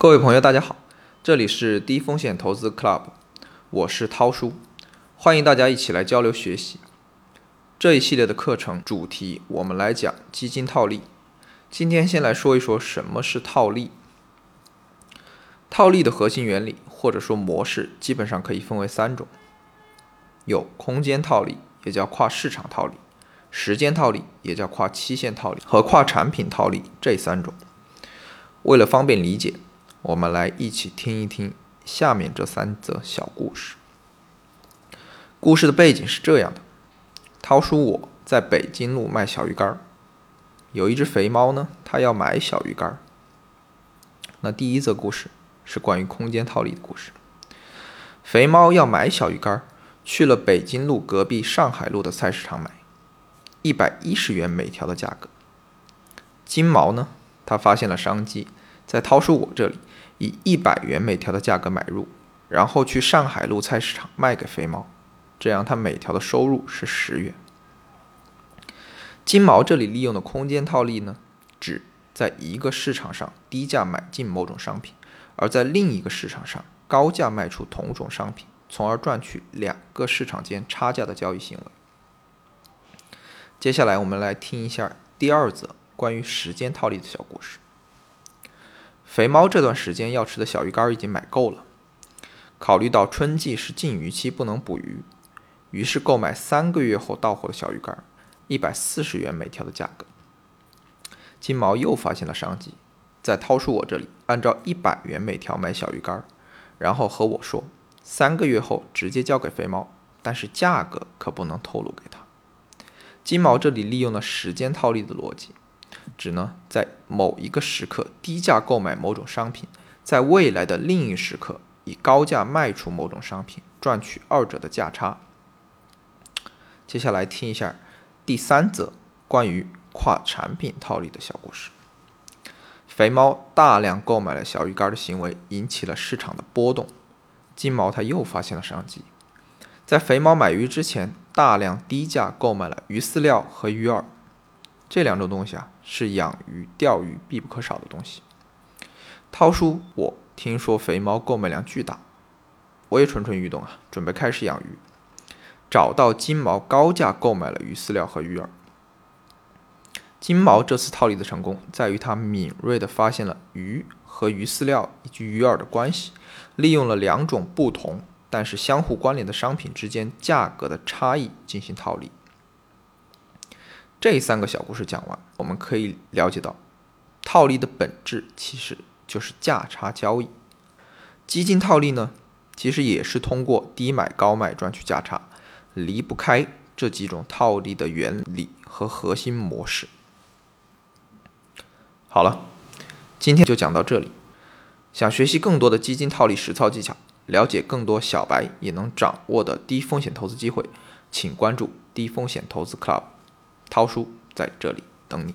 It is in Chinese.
各位朋友，大家好，这里是低风险投资 Club，我是涛叔，欢迎大家一起来交流学习。这一系列的课程主题，我们来讲基金套利。今天先来说一说什么是套利。套利的核心原理或者说模式，基本上可以分为三种：有空间套利，也叫跨市场套利；时间套利，也叫跨期限套利；和跨产品套利这三种。为了方便理解。我们来一起听一听下面这三则小故事。故事的背景是这样的：涛叔我在北京路卖小鱼干儿，有一只肥猫呢，它要买小鱼干儿。那第一则故事是关于空间套利的故事。肥猫要买小鱼干儿，去了北京路隔壁上海路的菜市场买，一百一十元每条的价格。金毛呢，他发现了商机，在掏出我这里。以一百元每条的价格买入，然后去上海路菜市场卖给肥猫，这样他每条的收入是十元。金毛这里利用的空间套利呢，指在一个市场上低价买进某种商品，而在另一个市场上高价卖出同种商品，从而赚取两个市场间差价的交易行为。接下来我们来听一下第二则关于时间套利的小故事。肥猫这段时间要吃的小鱼干已经买够了，考虑到春季是禁渔期，不能捕鱼，于是购买三个月后到货的小鱼干，一百四十元每条的价格。金毛又发现了商机，在掏出我这里按照一百元每条买小鱼干，然后和我说三个月后直接交给肥猫，但是价格可不能透露给他。金毛这里利用了时间套利的逻辑。指呢，在某一个时刻低价购买某种商品，在未来的另一时刻以高价卖出某种商品，赚取二者的价差。接下来听一下第三则关于跨产品套利的小故事。肥猫大量购买了小鱼干的行为引起了市场的波动，金毛他又发现了商机，在肥猫买鱼之前，大量低价购买了鱼饲料和鱼饵。这两种东西啊，是养鱼、钓鱼必不可少的东西。涛叔，我听说肥猫购买量巨大，我也蠢蠢欲动啊，准备开始养鱼。找到金毛高价购买了鱼饲料和鱼饵。金毛这次套利的成功，在于他敏锐地发现了鱼和鱼饲料以及鱼饵的关系，利用了两种不同但是相互关联的商品之间价格的差异进行套利。这三个小故事讲完，我们可以了解到，套利的本质其实就是价差交易。基金套利呢，其实也是通过低买高卖赚取价差，离不开这几种套利的原理和核心模式。好了，今天就讲到这里。想学习更多的基金套利实操技巧，了解更多小白也能掌握的低风险投资机会，请关注低风险投资 Club。涛叔在这里等你。